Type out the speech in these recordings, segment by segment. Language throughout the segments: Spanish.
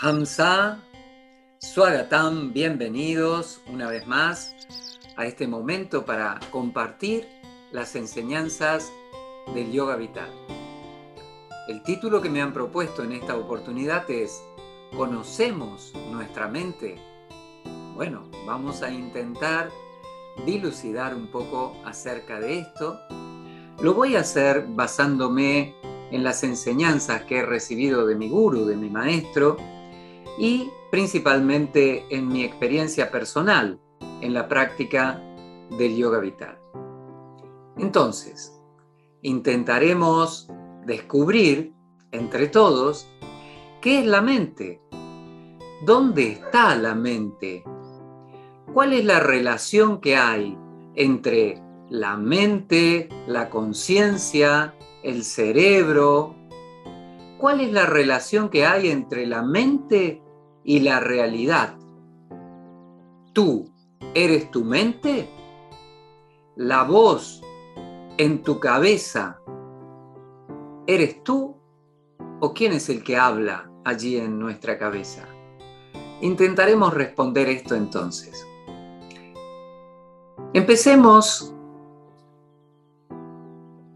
Hamza, Swagatam, bienvenidos una vez más a este momento para compartir las enseñanzas del yoga vital. El título que me han propuesto en esta oportunidad es ¿Conocemos nuestra mente? Bueno, vamos a intentar dilucidar un poco acerca de esto. Lo voy a hacer basándome en las enseñanzas que he recibido de mi guru, de mi maestro, y principalmente en mi experiencia personal en la práctica del yoga vital. Entonces, intentaremos descubrir entre todos qué es la mente, dónde está la mente, cuál es la relación que hay entre la mente, la conciencia, el cerebro, cuál es la relación que hay entre la mente y la realidad. ¿Tú eres tu mente? ¿La voz en tu cabeza eres tú? ¿O quién es el que habla allí en nuestra cabeza? Intentaremos responder esto entonces. Empecemos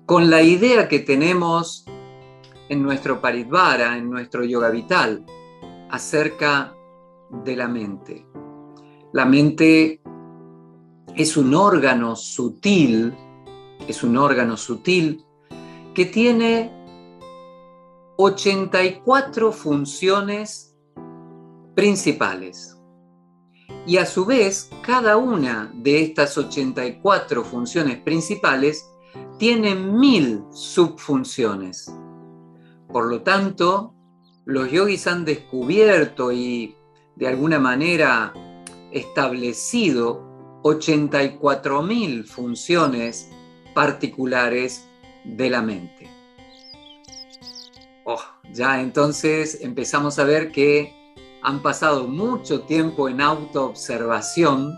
con la idea que tenemos en nuestro Paridvara, en nuestro yoga vital, acerca de la mente. La mente es un órgano sutil, es un órgano sutil que tiene 84 funciones principales. Y a su vez, cada una de estas 84 funciones principales tiene mil subfunciones. Por lo tanto, los yogis han descubierto y de alguna manera establecido 84.000 funciones particulares de la mente. Oh, ya entonces empezamos a ver que han pasado mucho tiempo en autoobservación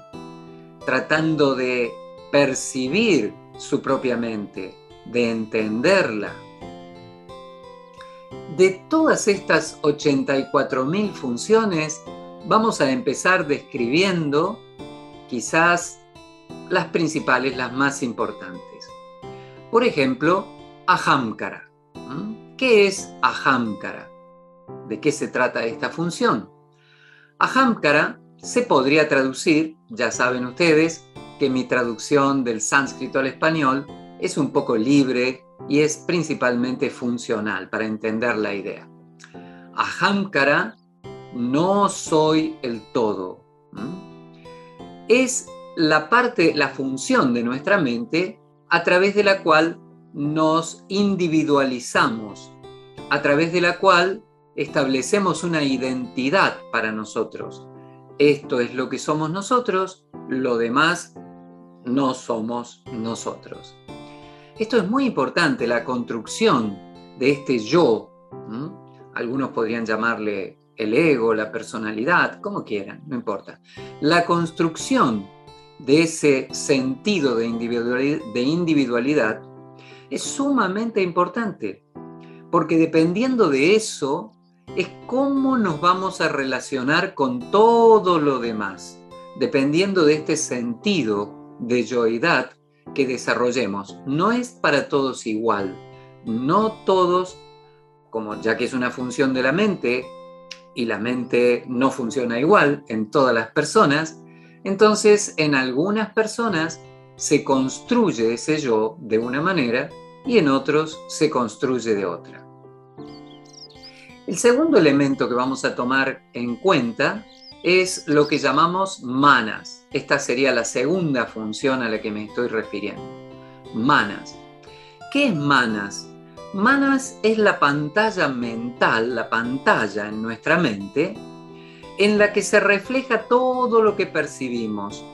tratando de percibir su propia mente, de entenderla de todas estas 84.000 funciones, vamos a empezar describiendo quizás las principales, las más importantes. Por ejemplo, Ahamkara. ¿Qué es Ahamkara? ¿De qué se trata esta función? Ahamkara se podría traducir, ya saben ustedes, que mi traducción del sánscrito al español es un poco libre y es principalmente funcional para entender la idea. Ahamkara, no soy el todo. Es la parte, la función de nuestra mente a través de la cual nos individualizamos, a través de la cual establecemos una identidad para nosotros. Esto es lo que somos nosotros, lo demás no somos nosotros. Esto es muy importante, la construcción de este yo. Algunos podrían llamarle el ego, la personalidad, como quieran, no importa. La construcción de ese sentido de individualidad, de individualidad es sumamente importante, porque dependiendo de eso es cómo nos vamos a relacionar con todo lo demás, dependiendo de este sentido de yoidad que desarrollemos. No es para todos igual. No todos, como ya que es una función de la mente y la mente no funciona igual en todas las personas, entonces en algunas personas se construye ese yo de una manera y en otros se construye de otra. El segundo elemento que vamos a tomar en cuenta es lo que llamamos manas. Esta sería la segunda función a la que me estoy refiriendo. Manas. ¿Qué es manas? Manas es la pantalla mental, la pantalla en nuestra mente, en la que se refleja todo lo que percibimos,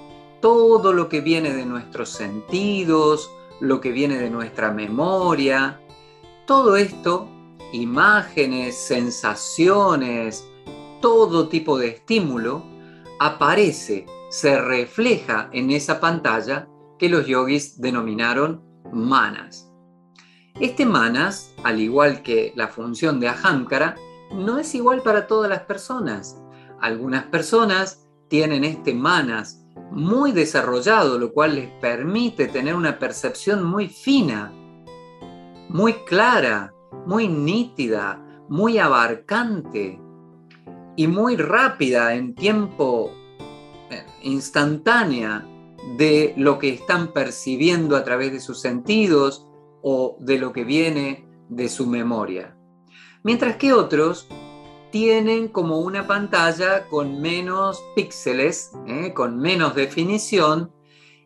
todo lo que viene de nuestros sentidos, lo que viene de nuestra memoria. Todo esto, imágenes, sensaciones, todo tipo de estímulo aparece, se refleja en esa pantalla que los yogis denominaron manas. Este manas, al igual que la función de ahamkara, no es igual para todas las personas. Algunas personas tienen este manas muy desarrollado, lo cual les permite tener una percepción muy fina, muy clara, muy nítida, muy abarcante y muy rápida en tiempo instantánea de lo que están percibiendo a través de sus sentidos o de lo que viene de su memoria. Mientras que otros tienen como una pantalla con menos píxeles, ¿eh? con menos definición,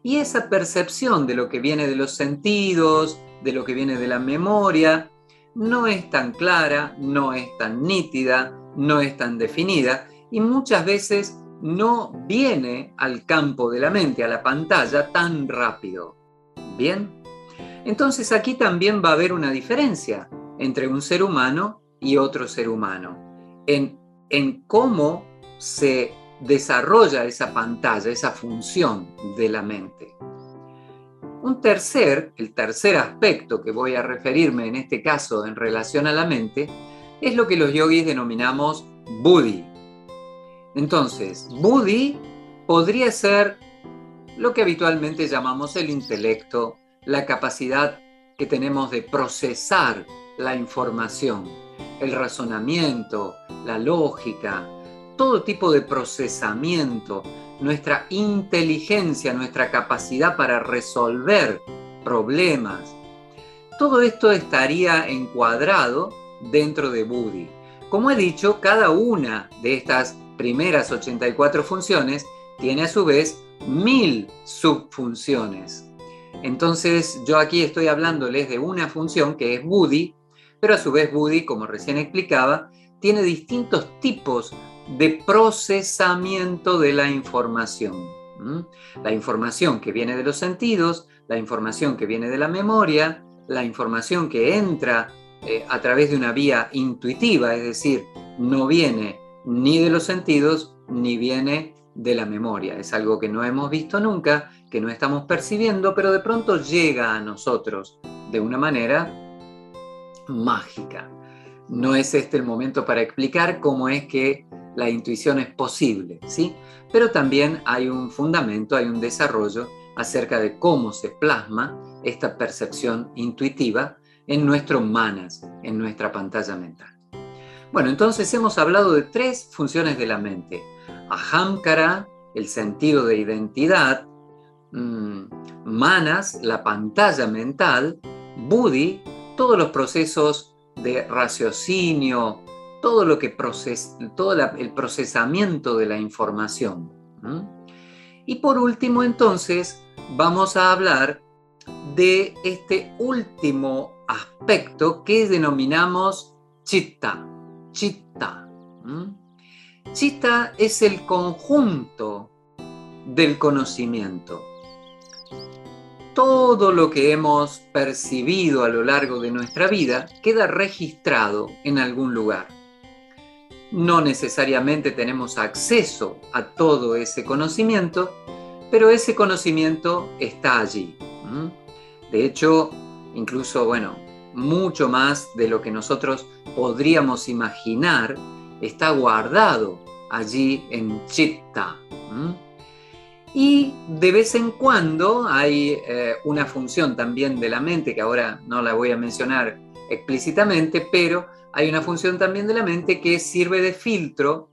y esa percepción de lo que viene de los sentidos, de lo que viene de la memoria, no es tan clara, no es tan nítida, no es tan definida, y muchas veces no viene al campo de la mente, a la pantalla, tan rápido. ¿Bien? Entonces aquí también va a haber una diferencia entre un ser humano y otro ser humano, en, en cómo se desarrolla esa pantalla, esa función de la mente. Un tercer, el tercer aspecto que voy a referirme en este caso en relación a la mente, es lo que los yogis denominamos buddhi. Entonces, buddhi podría ser lo que habitualmente llamamos el intelecto, la capacidad que tenemos de procesar la información, el razonamiento, la lógica, todo tipo de procesamiento, nuestra inteligencia, nuestra capacidad para resolver problemas. Todo esto estaría encuadrado dentro de Buddhi. Como he dicho, cada una de estas primeras 84 funciones tiene a su vez mil subfunciones. Entonces yo aquí estoy hablándoles de una función que es Buddhi, pero a su vez Buddhi, como recién explicaba, tiene distintos tipos de procesamiento de la información. La información que viene de los sentidos, la información que viene de la memoria, la información que entra eh, a través de una vía intuitiva, es decir, no viene ni de los sentidos ni viene de la memoria. Es algo que no hemos visto nunca, que no estamos percibiendo, pero de pronto llega a nosotros de una manera mágica. No es este el momento para explicar cómo es que la intuición es posible, ¿sí? Pero también hay un fundamento, hay un desarrollo acerca de cómo se plasma esta percepción intuitiva en nuestro manas, en nuestra pantalla mental. Bueno, entonces hemos hablado de tres funciones de la mente. Ahamkara, el sentido de identidad, mm, manas, la pantalla mental, buddhi, todos los procesos de raciocinio, todo lo que todo el procesamiento de la información. Y por último, entonces, vamos a hablar de este último aspecto que denominamos chitta. Chitta. Chitta es el conjunto del conocimiento. Todo lo que hemos percibido a lo largo de nuestra vida queda registrado en algún lugar no necesariamente tenemos acceso a todo ese conocimiento, pero ese conocimiento está allí. De hecho, incluso, bueno, mucho más de lo que nosotros podríamos imaginar está guardado allí en Chitta. Y de vez en cuando hay eh, una función también de la mente, que ahora no la voy a mencionar explícitamente, pero hay una función también de la mente que sirve de filtro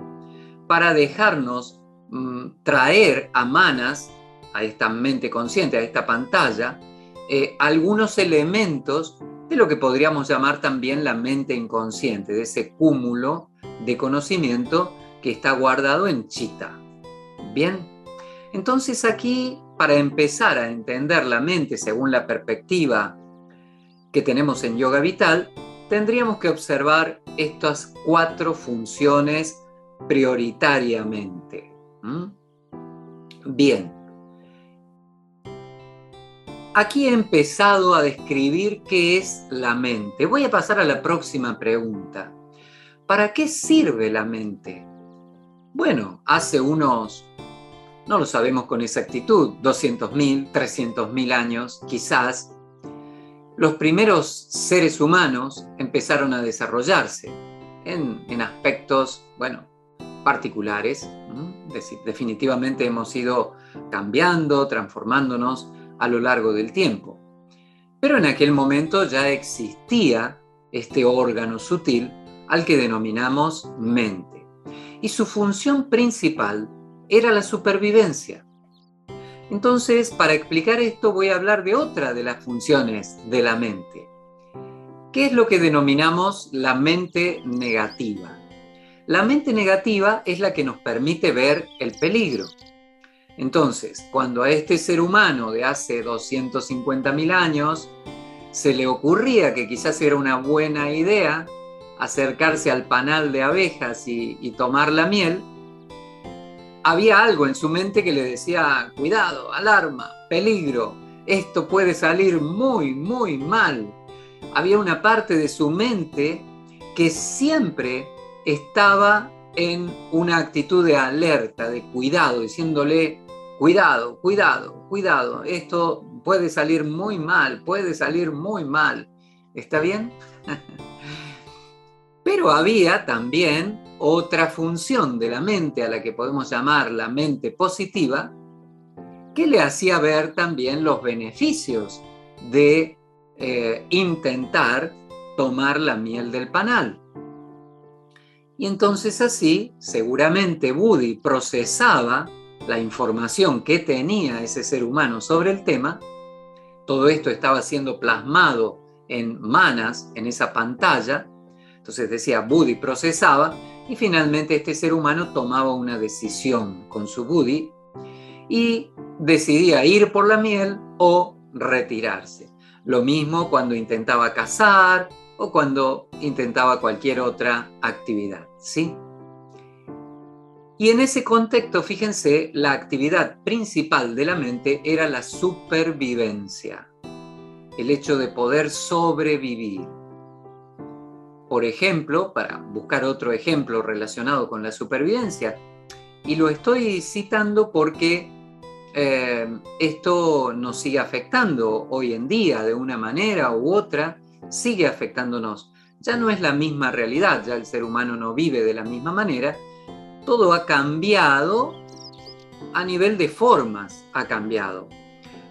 para dejarnos mm, traer a manas, a esta mente consciente, a esta pantalla, eh, algunos elementos de lo que podríamos llamar también la mente inconsciente, de ese cúmulo de conocimiento que está guardado en chita. Bien, entonces aquí, para empezar a entender la mente según la perspectiva que tenemos en yoga vital, tendríamos que observar estas cuatro funciones prioritariamente. Bien. Aquí he empezado a describir qué es la mente. Voy a pasar a la próxima pregunta. ¿Para qué sirve la mente? Bueno, hace unos, no lo sabemos con exactitud, 200.000, 300.000 años, quizás, los primeros seres humanos empezaron a desarrollarse. en, aspectos, bueno, particulares. Definitivamente hemos ido cambiando, transformándonos a lo largo del tiempo. Pero en aquel momento ya existía este órgano sutil al que denominamos mente. Y su función principal era la supervivencia. Entonces, para explicar esto voy a hablar de otra de las funciones de la mente. ¿Qué es lo que denominamos la mente negativa? La mente negativa es la que nos permite ver el peligro. Entonces, cuando a este ser humano de hace 250.000 años se le ocurría que quizás era una buena idea acercarse al panal de abejas y, y tomar la miel, había algo en su mente que le decía, cuidado, alarma, peligro, esto puede salir muy, muy mal. Había una parte de su mente que siempre estaba en una actitud de alerta, de cuidado, diciéndole, cuidado, cuidado, cuidado, esto puede salir muy mal, puede salir muy mal. ¿Está bien? Pero había también otra función de la mente a la que podemos llamar la mente positiva, que le hacía ver también los beneficios de eh, intentar tomar la miel del panal. Y entonces así, seguramente Buddy procesaba la información que tenía ese ser humano sobre el tema. Todo esto estaba siendo plasmado en manas, en esa pantalla. Entonces decía, Buddy procesaba y finalmente este ser humano tomaba una decisión con su Buddy y decidía ir por la miel o retirarse. Lo mismo cuando intentaba cazar o cuando intentaba cualquier otra actividad, ¿sí? Y en ese contexto, fíjense, la actividad principal de la mente era la supervivencia, el hecho de poder sobrevivir. Por ejemplo, para buscar otro ejemplo relacionado con la supervivencia, y lo estoy citando porque eh, esto nos sigue afectando hoy en día de una manera u otra, sigue afectándonos. Ya no es la misma realidad, ya el ser humano no vive de la misma manera, todo ha cambiado a nivel de formas, ha cambiado.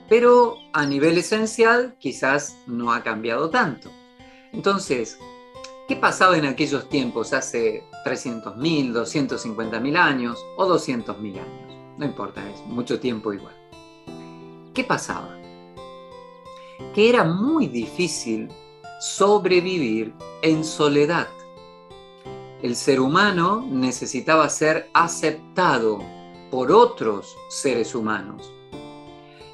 Pero a nivel esencial quizás no ha cambiado tanto. Entonces, ¿qué pasaba en aquellos tiempos, hace 300.000, 250.000 años o 200.000 años? No importa, es mucho tiempo igual. ¿Qué pasaba? Que era muy difícil sobrevivir en soledad el ser humano necesitaba ser aceptado por otros seres humanos.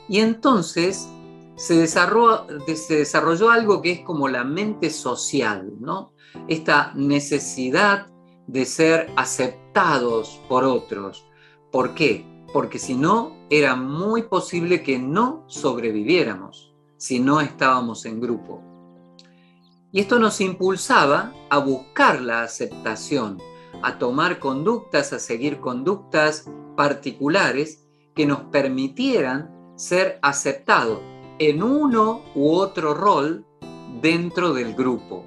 Y entonces se desarrolló, algo que es como la mente social, ¿no? Esta necesidad de ser aceptados por otros. ¿Por qué? Porque si no, era muy posible que no sobreviviéramos si no estábamos en grupo. Y esto nos impulsaba a buscar la aceptación, a tomar conductas, a seguir conductas particulares que nos permitieran ser aceptados en uno u otro rol dentro del grupo.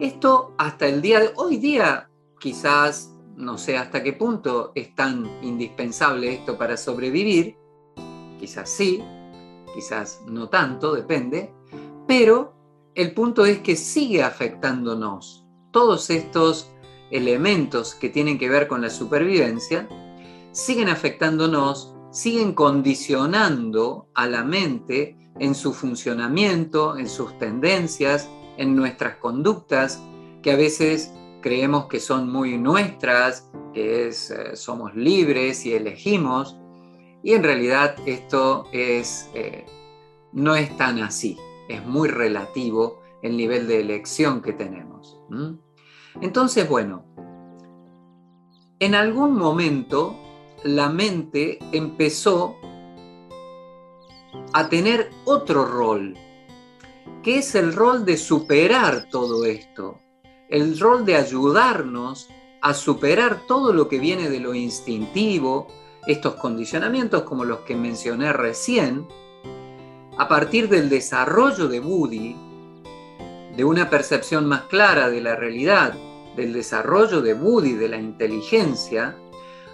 Esto hasta el día de hoy día, quizás no sé hasta qué punto es tan indispensable esto para sobrevivir, quizás sí, quizás no tanto, depende, pero el punto es que sigue afectándonos. Todos estos elementos que tienen que ver con la supervivencia siguen afectándonos, siguen condicionando a la mente en su funcionamiento, en sus tendencias, en nuestras conductas, que a veces creemos que son muy nuestras, que es, eh, somos libres y elegimos, y en realidad esto es, eh, no es tan así es muy relativo el nivel de elección que tenemos. Entonces, bueno, en algún momento la mente empezó a tener otro rol, que es el rol de superar todo esto, el rol de ayudarnos a superar todo lo que viene de lo instintivo, estos condicionamientos como los que mencioné recién, a partir del desarrollo de Woody, de una percepción más clara de la realidad del desarrollo de Buddhi, de la inteligencia,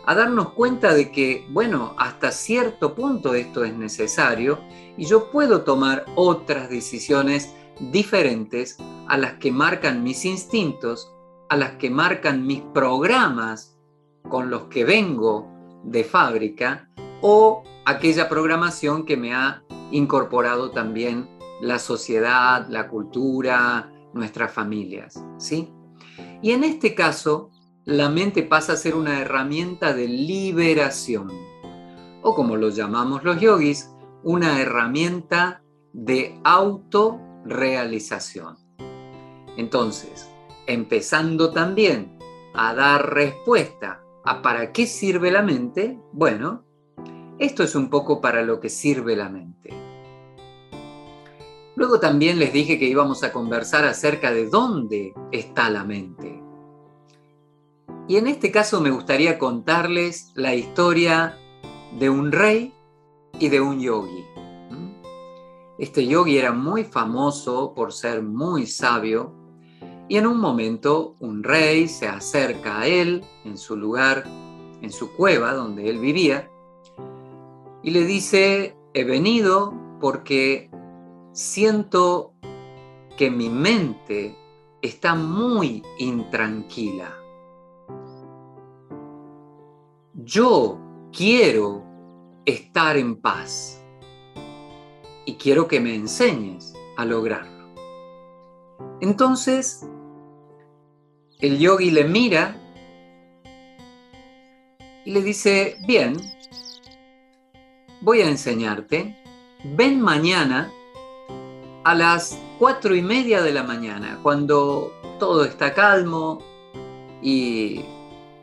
a darnos cuenta de que, bueno, hasta cierto punto esto es necesario y yo puedo tomar otras decisiones diferentes a las que marcan mis instintos, a las que marcan mis programas con los que vengo de fábrica o aquella programación que me ha incorporado también la sociedad, la cultura, nuestras familias, ¿sí? Y en este caso, la mente pasa a ser una herramienta de liberación, o como lo llamamos los yogis, una herramienta de autorrealización. Entonces, empezando también a dar respuesta a para qué sirve la mente, bueno, esto es un poco para lo que sirve la mente. Luego también les dije que íbamos a conversar acerca de dónde está la mente. Y en este caso me gustaría contarles la historia de un rey y de un yogi. Este yogi era muy famoso por ser muy sabio y en un momento un rey se acerca a él en su lugar, en su cueva donde él vivía, y le dice, he venido porque siento que mi mente está muy intranquila. Yo quiero estar en paz y quiero que me enseñes a lograrlo. Entonces, el yogi le mira y le dice, bien, voy a enseñarte, ven mañana a las cuatro y media de la mañana, cuando todo está calmo y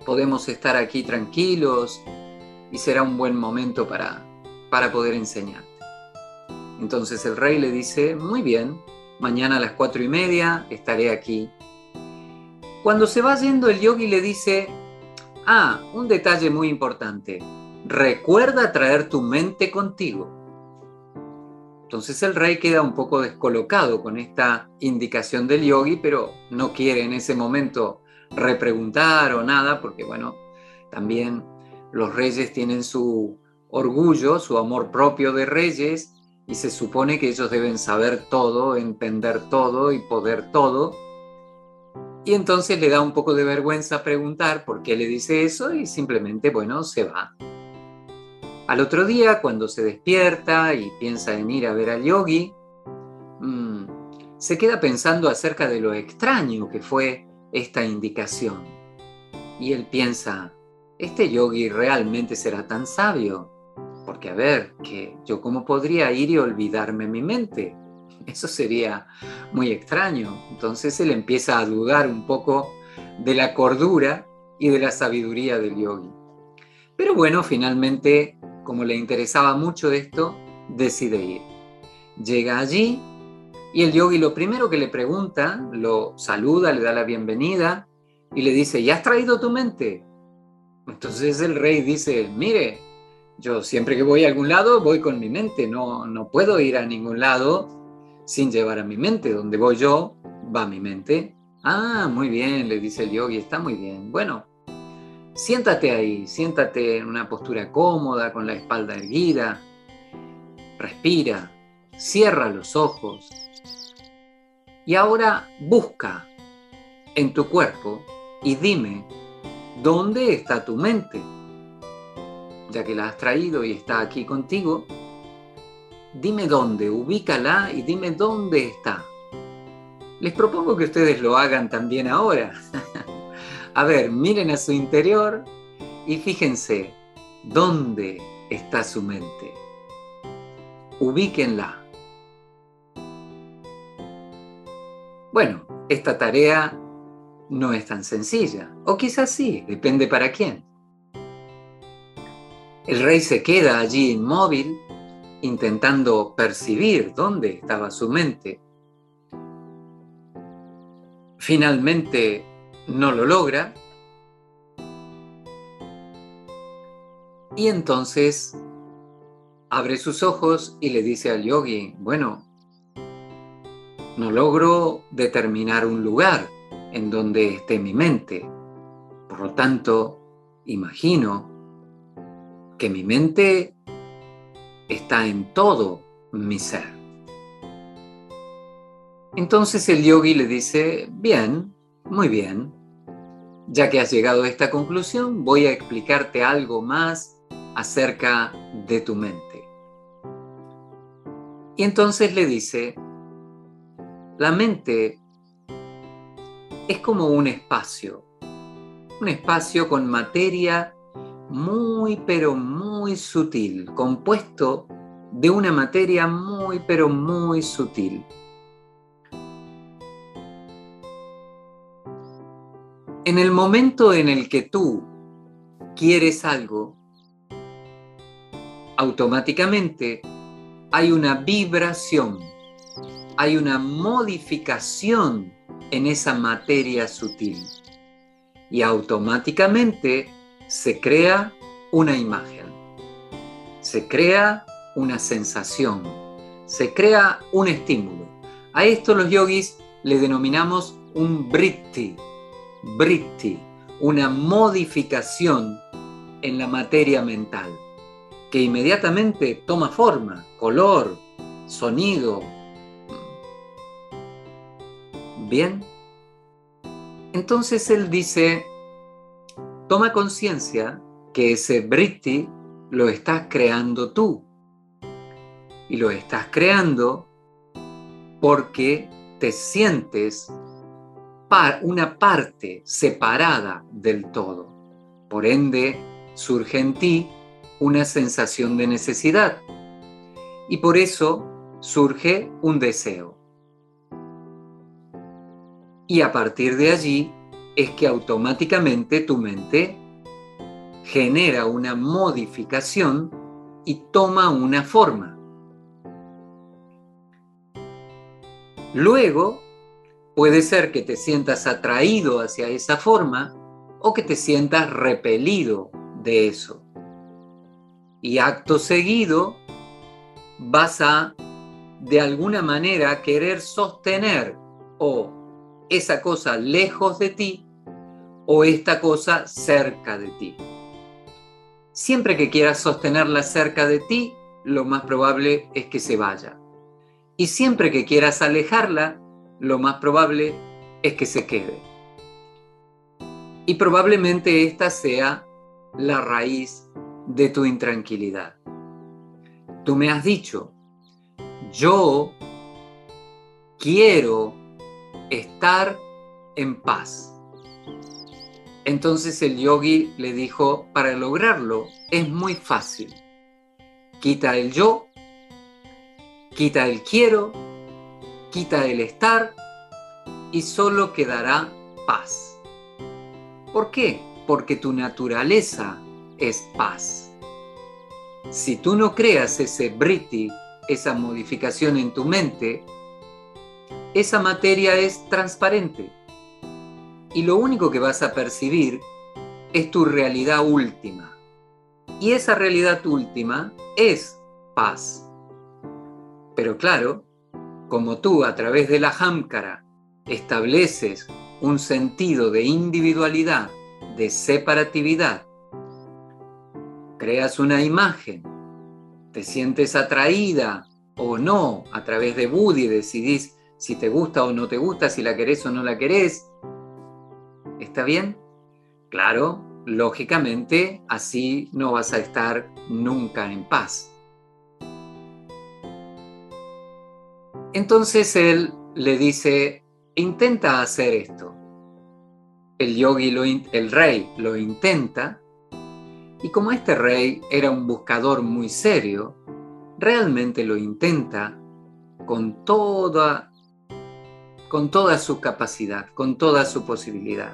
podemos estar aquí tranquilos y será un buen momento para, para poder enseñarte. Entonces el rey le dice, muy bien, mañana a las cuatro y media estaré aquí. Cuando se va yendo el yogi le dice, ah, un detalle muy importante, recuerda traer tu mente contigo. Entonces el rey queda un poco descolocado con esta indicación del yogi, pero no quiere en ese momento repreguntar o nada, porque bueno, también los reyes tienen su orgullo, su amor propio de reyes, y se supone que ellos deben saber todo, entender todo y poder todo. Y entonces le da un poco de vergüenza preguntar por qué le dice eso y simplemente, bueno, se va. Al otro día, cuando se despierta y piensa en ir a ver al yogi, mm, se queda pensando acerca de lo extraño que fue esta indicación. Y él piensa, ¿este yogi realmente será tan sabio? Porque a ver, que yo cómo podría ir y olvidarme mi mente. Eso sería muy extraño. Entonces él empieza a dudar un poco de la cordura y de la sabiduría del yogi. Pero bueno, finalmente como le interesaba mucho esto, decide ir. Llega allí y el yogi lo primero que le pregunta, lo saluda, le da la bienvenida y le dice, ¿ya has traído tu mente? Entonces el rey dice, mire, yo siempre que voy a algún lado voy con mi mente, no, no puedo ir a ningún lado sin llevar a mi mente. Donde voy yo, va mi mente. Ah, muy bien, le dice el yogi, está muy bien. Bueno, Siéntate ahí, siéntate en una postura cómoda, con la espalda erguida. Respira, cierra los ojos. Y ahora busca en tu cuerpo y dime, ¿dónde está tu mente? Ya que la has traído y está aquí contigo, dime dónde, ubícala y dime dónde está. Les propongo que ustedes lo hagan también ahora. A ver, miren a su interior y fíjense dónde está su mente. Ubíquenla. Bueno, esta tarea no es tan sencilla, o quizás sí, depende para quién. El rey se queda allí inmóvil, intentando percibir dónde estaba su mente. Finalmente no lo logra. Y entonces abre sus ojos y le dice al yogi, bueno, no logro determinar un lugar. en donde esté mi mente. Por lo tanto, imagino que mi mente está en todo mi ser. Entonces el yogi le dice, bien, muy bien, ya que has llegado a esta conclusión, voy a explicarte algo más acerca de tu mente. Y entonces le dice, la mente es como un espacio, un espacio con materia muy pero muy sutil, compuesto de una materia muy pero muy sutil. En el momento en el que tú quieres algo, automáticamente hay una vibración, hay una modificación en esa materia sutil y automáticamente se crea una imagen, se crea una sensación, se crea un estímulo. A esto los yogis le denominamos un britti, britti, una modificación en la materia mental, que inmediatamente toma forma, color, sonido. Bien. Entonces él dice, toma conciencia que ese britti lo estás creando tú. Y lo estás creando porque te sientes una parte separada del todo. Por ende, surge en ti una sensación de necesidad y por eso surge un deseo. Y a partir de allí es que automáticamente tu mente genera una modificación y toma una forma. Luego Puede ser que te sientas atraído hacia esa forma o que te sientas repelido de eso. Y acto seguido vas a, de alguna manera, querer sostener o esa cosa lejos de ti o esta cosa cerca de ti. Siempre que quieras sostenerla cerca de ti, lo más probable es que se vaya. Y siempre que quieras alejarla, lo más probable es que se quede. Y probablemente esta sea la raíz de tu intranquilidad. Tú me has dicho, yo quiero estar en paz. Entonces el yogi le dijo, para lograrlo es muy fácil. Quita el yo, quita el quiero quita el estar y solo quedará paz. ¿Por qué? Porque tu naturaleza es paz. Si tú no creas ese briti, esa modificación en tu mente, esa materia es transparente. Y lo único que vas a percibir es tu realidad última. Y esa realidad última es paz. Pero claro, como tú a través de la Hamkara estableces un sentido de individualidad, de separatividad, creas una imagen, te sientes atraída o no a través de Buddhi, decidís si te gusta o no te gusta, si la querés o no la querés. ¿Está bien? Claro, lógicamente así no vas a estar nunca en paz. Entonces él le dice, intenta hacer esto. El yogi, el rey, lo intenta, y como este rey era un buscador muy serio, realmente lo intenta con toda, con toda su capacidad, con toda su posibilidad.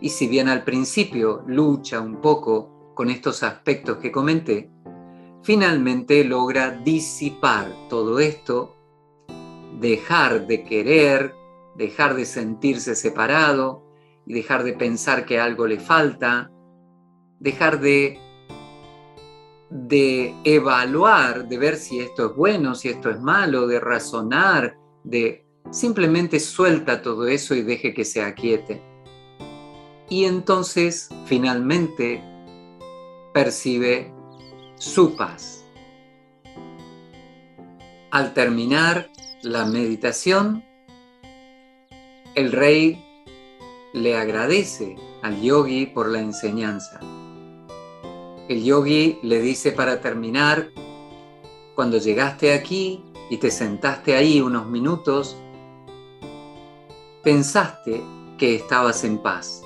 Y si bien al principio lucha un poco con estos aspectos que comenté, finalmente logra disipar todo esto dejar de querer, dejar de sentirse separado y dejar de pensar que algo le falta, dejar de, de evaluar, de ver si esto es bueno, si esto es malo, de razonar, de simplemente suelta todo eso y deje que se aquiete. Y entonces finalmente percibe su paz. Al terminar la meditación, el rey le agradece al yogi por la enseñanza. El yogi le dice para terminar, cuando llegaste aquí y te sentaste ahí unos minutos, pensaste que estabas en paz,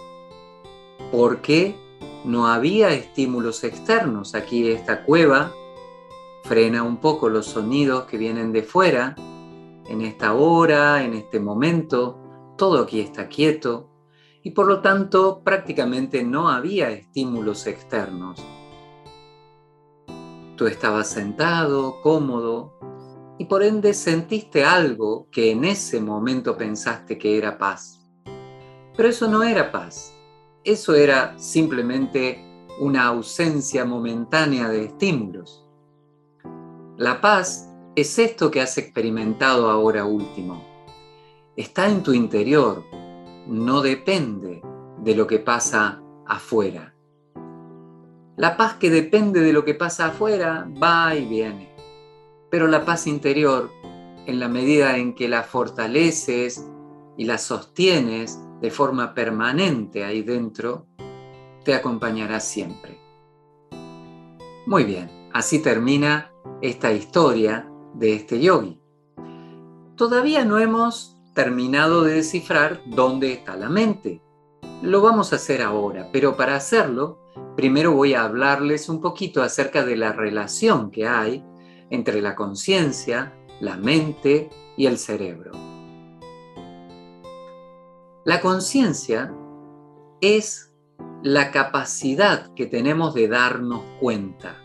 porque no había estímulos externos. Aquí esta cueva frena un poco los sonidos que vienen de fuera, en esta hora, en este momento, todo aquí está quieto y por lo tanto prácticamente no había estímulos externos. Tú estabas sentado, cómodo, y por ende sentiste algo que en ese momento pensaste que era paz. Pero eso no era paz, eso era simplemente una ausencia momentánea de estímulos. La paz es esto que has experimentado ahora último. Está en tu interior, no depende de lo que pasa afuera. La paz que depende de lo que pasa afuera va y viene, pero la paz interior, en la medida en que la fortaleces y la sostienes de forma permanente ahí dentro, te acompañará siempre. Muy bien, así termina esta historia de este yogi. Todavía no hemos terminado de descifrar dónde está la mente. Lo vamos a hacer ahora, pero para hacerlo primero voy a hablarles un poquito acerca de la relación que hay entre la conciencia, la mente y el cerebro. La conciencia es la capacidad que tenemos de darnos cuenta.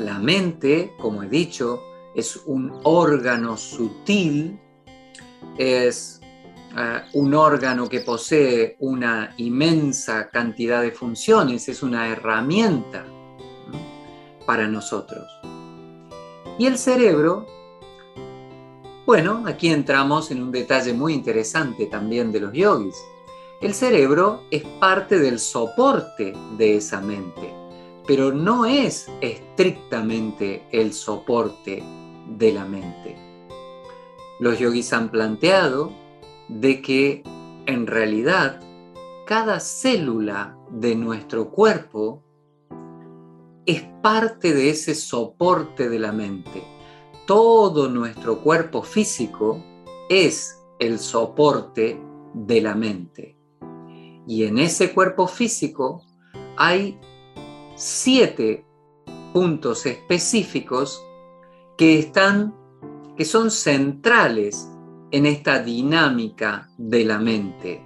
La mente, como he dicho, es un órgano sutil, es eh, un órgano que posee una inmensa cantidad de funciones, es una herramienta para nosotros. Y el cerebro, bueno, aquí entramos en un detalle muy interesante también de los yogis. El cerebro es parte del soporte de esa mente, pero no es estrictamente el soporte de la mente. Los yogis han planteado de que en realidad cada célula de nuestro cuerpo es parte de ese soporte de la mente. Todo nuestro cuerpo físico es el soporte de la mente. Y en ese cuerpo físico hay siete puntos específicos que están que son centrales en esta dinámica de la mente,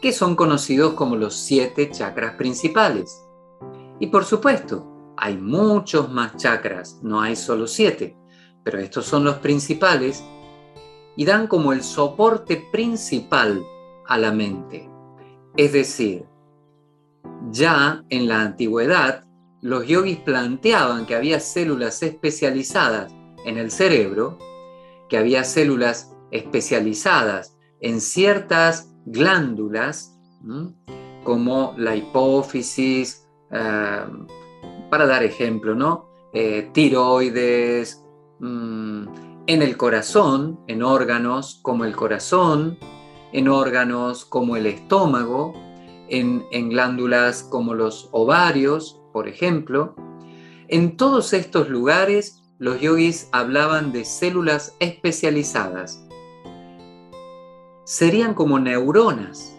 que son conocidos como los siete chakras principales. Y por supuesto, hay muchos más chakras, no hay solo siete, pero estos son los principales y dan como el soporte principal a la mente. Es decir, ya en la antigüedad, los yogis planteaban que había células especializadas en el cerebro que había células especializadas en ciertas glándulas, como la hipófisis, eh, para dar ejemplo, ¿no? Eh, tiroides, mm, en el corazón, en órganos como el corazón, en órganos como el estómago, en, glándulas como los ovarios, por ejemplo. En todos estos lugares los yogis hablaban de células especializadas. Serían como neuronas.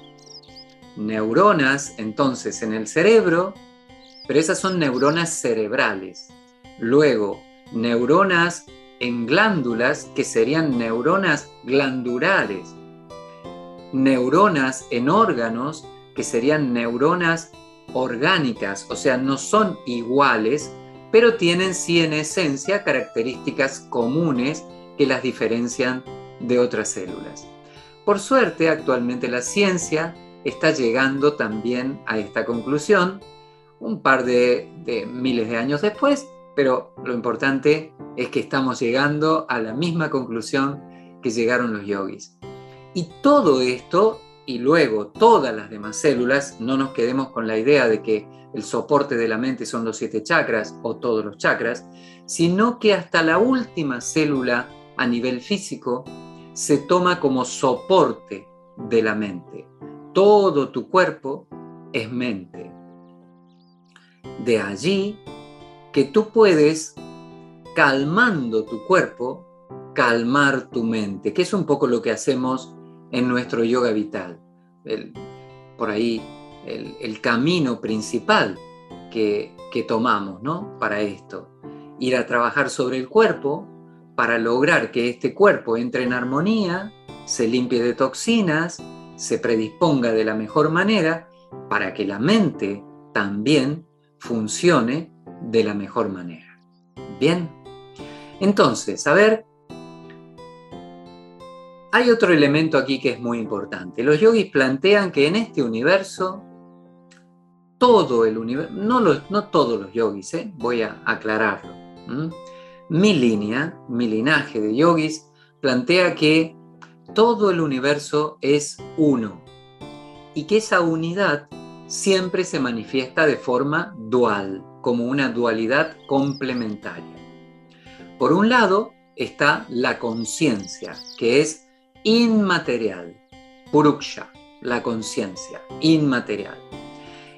Neuronas entonces en el cerebro, pero esas son neuronas cerebrales. Luego, neuronas en glándulas que serían neuronas glandulares. Neuronas en órganos que serían neuronas orgánicas, o sea, no son iguales, pero tienen sí en esencia características comunes que las diferencian de otras células. Por suerte, actualmente la ciencia está llegando también a esta conclusión un par de, miles de años después, pero lo importante es que estamos llegando a la misma conclusión que llegaron los yogis. Y todo esto, y luego todas las demás células, no nos quedemos con la idea de que el soporte de la mente son los siete chakras o todos los chakras, sino que hasta la última célula a nivel físico se toma como soporte de la mente. Todo tu cuerpo es mente. De allí que tú puedes, calmando tu cuerpo, calmar tu mente, que es un poco lo que hacemos en nuestro yoga vital. por ahí el, camino principal que, que tomamos ¿no? para esto. Ir a trabajar sobre el cuerpo para lograr que este cuerpo entre en armonía, se limpie de toxinas, se predisponga de la mejor manera para que la mente también funcione de la mejor manera. Bien, entonces, a ver, hay otro elemento aquí que es muy importante. Los yogis plantean que en este universo, todo el universo, no, no todos los yogis, ¿eh? voy a aclararlo. Mi línea, mi linaje de yogis, plantea que todo el universo es uno y que esa unidad siempre se manifiesta de forma dual, como una dualidad complementaria. Por un lado está la conciencia, que es inmaterial, puruksha, la conciencia, inmaterial.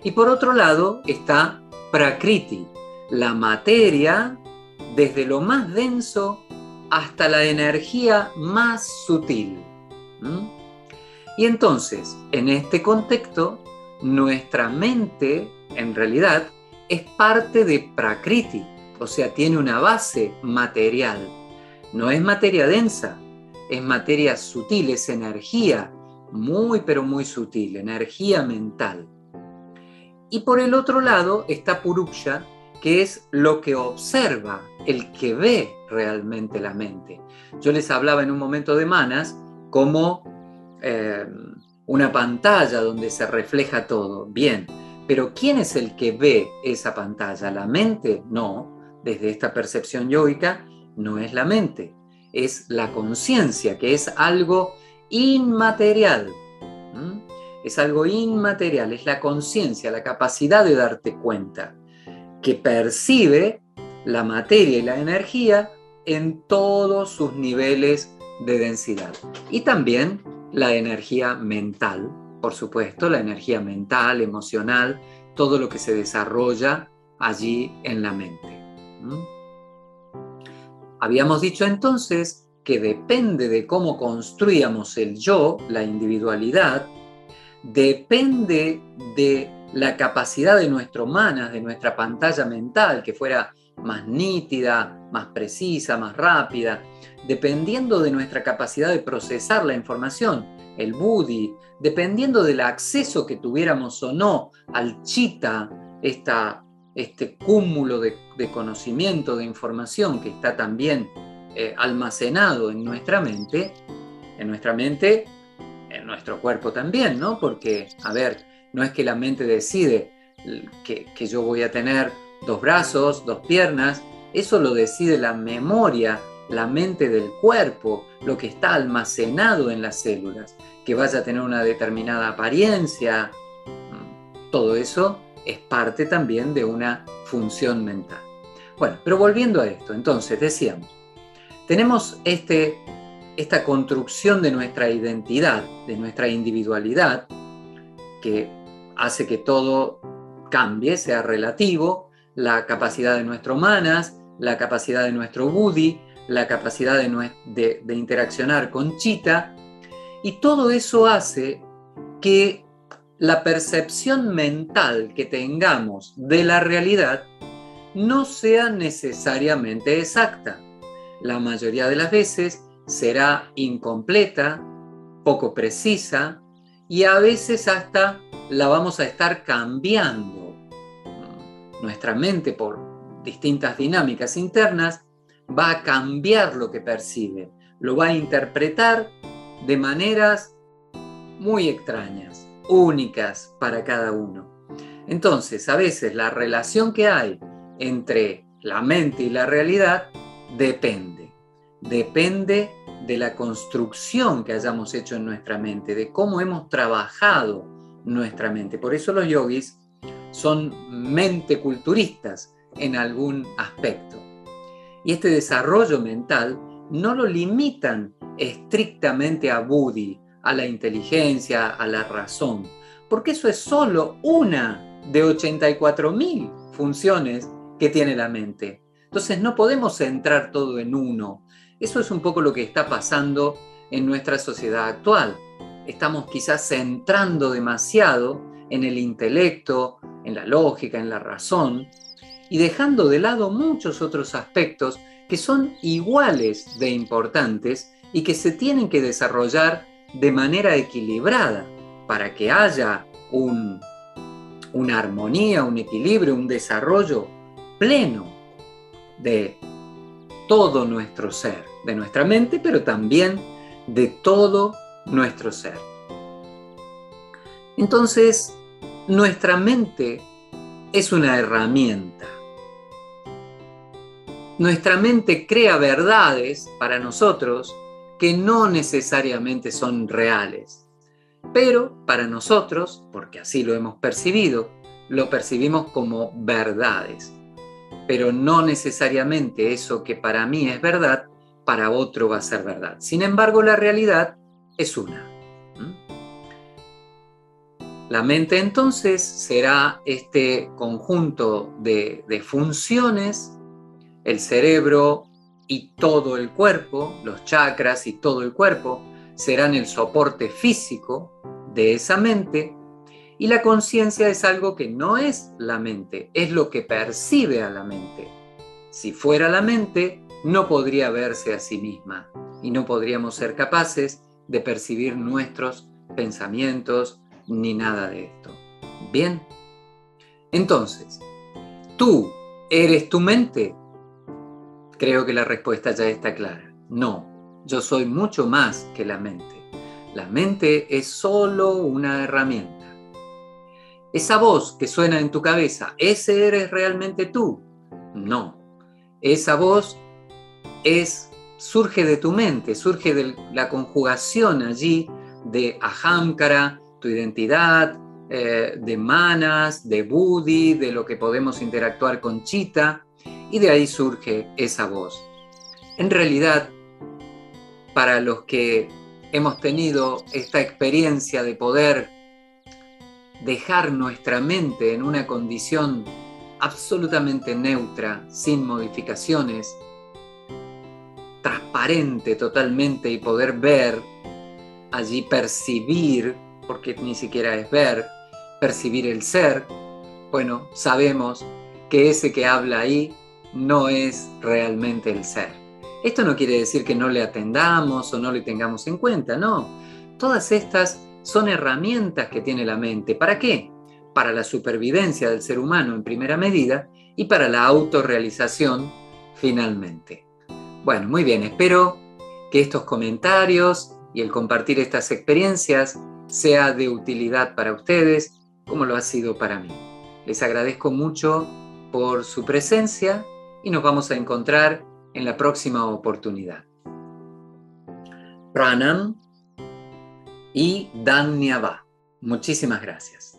Y por otro lado está prakriti, la materia desde lo más denso hasta la energía más sutil. Y entonces, en este contexto, nuestra mente, en realidad, es parte de prakriti, o sea, tiene una base material. No es materia densa, es materia sutil, es energía muy pero muy sutil, energía mental. Y por el otro lado está Puruksha, que es lo que observa, el que ve realmente la mente. Yo les hablaba en un momento de Manas como eh, una pantalla donde se refleja todo. Bien, pero ¿quién es el que ve esa pantalla? ¿La mente? No, desde esta percepción yoica no es la mente es la conciencia, que es algo inmaterial. Es algo inmaterial, es la conciencia, la capacidad de darte cuenta, que percibe la materia y la energía en todos sus niveles de densidad. Y también la energía mental, por supuesto, la energía mental, emocional, todo lo que se desarrolla allí en la mente. Habíamos dicho entonces que depende de cómo construíamos el yo, la individualidad, depende de la capacidad de nuestra humana, de nuestra pantalla mental, que fuera más nítida, más precisa, más rápida, dependiendo de nuestra capacidad de procesar la información, el buddhi, dependiendo del acceso que tuviéramos o no al chita, esta este cúmulo de, conocimiento, de información que está también eh, almacenado en nuestra mente, en nuestra mente, en nuestro cuerpo también, ¿no? Porque, a ver, no es que la mente decide que, que yo voy a tener dos brazos, dos piernas, eso lo decide la memoria, la mente del cuerpo, lo que está almacenado en las células, que vaya a tener una determinada apariencia, todo eso es parte también de una función mental. Bueno, pero volviendo a esto, entonces decíamos, tenemos este, esta construcción de nuestra identidad, de nuestra individualidad, que hace que todo cambie, sea relativo, la capacidad de nuestras humanas, la capacidad de nuestro Buddhi, la capacidad de, de interaccionar con Chita, y todo eso hace que la percepción mental que tengamos de la realidad no sea necesariamente exacta. La mayoría de las veces será incompleta, poco precisa y a veces hasta la vamos a estar cambiando. Nuestra mente por distintas dinámicas internas va a cambiar lo que percibe, lo va a interpretar de maneras muy extrañas únicas para cada uno. Entonces, a veces la relación que hay entre la mente y la realidad, depende. Depende de la construcción que hayamos hecho en nuestra mente, de cómo hemos trabajado nuestra mente. Por eso los yogis son mente culturistas en algún aspecto. Y este desarrollo mental no lo limitan estrictamente a Buddhi, a la inteligencia, a la razón, porque eso es solo una de 84.000 funciones que tiene la mente. Entonces no podemos centrar todo en uno. Eso es un poco lo que está pasando en nuestra sociedad actual. Estamos quizás centrando demasiado en el intelecto, en la lógica, en la razón, y dejando de lado muchos otros aspectos que son iguales de importantes y que se tienen que desarrollar de manera equilibrada para que haya un, una armonía, un equilibrio, un desarrollo pleno de todo nuestro ser, de nuestra mente, pero también de todo nuestro ser. Entonces, nuestra mente es una herramienta. Nuestra mente crea verdades para nosotros que no necesariamente son reales. Pero para nosotros, porque así lo hemos percibido, lo percibimos como verdades. Pero no necesariamente eso que para mí es verdad, para otro va a ser verdad. Sin embargo, la realidad es una. La mente entonces será este conjunto de, de funciones, el cerebro y todo el cuerpo, los chakras y todo el cuerpo, serán el soporte físico de esa mente y la conciencia es algo que no es la mente, es lo que percibe a la mente. Si fuera la mente, no podría verse a sí misma y no podríamos ser capaces de percibir nuestros pensamientos ni nada de esto. Bien, entonces, ¿tú eres tu mente? Creo que la respuesta ya está clara. No, yo soy mucho más que la mente. La mente es solo una herramienta. Esa voz que suena en tu cabeza, ¿ese eres realmente tú? No. Esa voz es surge de tu mente, surge de la conjugación allí de ahamkara, tu identidad, eh, de manas, de buddhi, de lo que podemos interactuar con chita, y de ahí surge esa voz. En realidad, para los que hemos tenido esta experiencia de poder dejar nuestra mente en una condición absolutamente neutra, sin modificaciones, transparente totalmente y poder ver, allí percibir, porque ni siquiera es ver, percibir el ser, bueno, sabemos que ese que habla ahí no es realmente el ser. Esto no quiere decir que no le atendamos o no le tengamos en cuenta, no. Todas estas son herramientas que tiene la mente. ¿Para qué? Para la supervivencia del ser humano en primera medida y para la autorrealización finalmente. Bueno, muy bien, espero que estos comentarios y el compartir estas experiencias sea de utilidad para ustedes como lo ha sido para mí. Les agradezco mucho por su presencia y nos vamos a encontrar en la próxima oportunidad. Pranam y Danyava. Muchísimas gracias.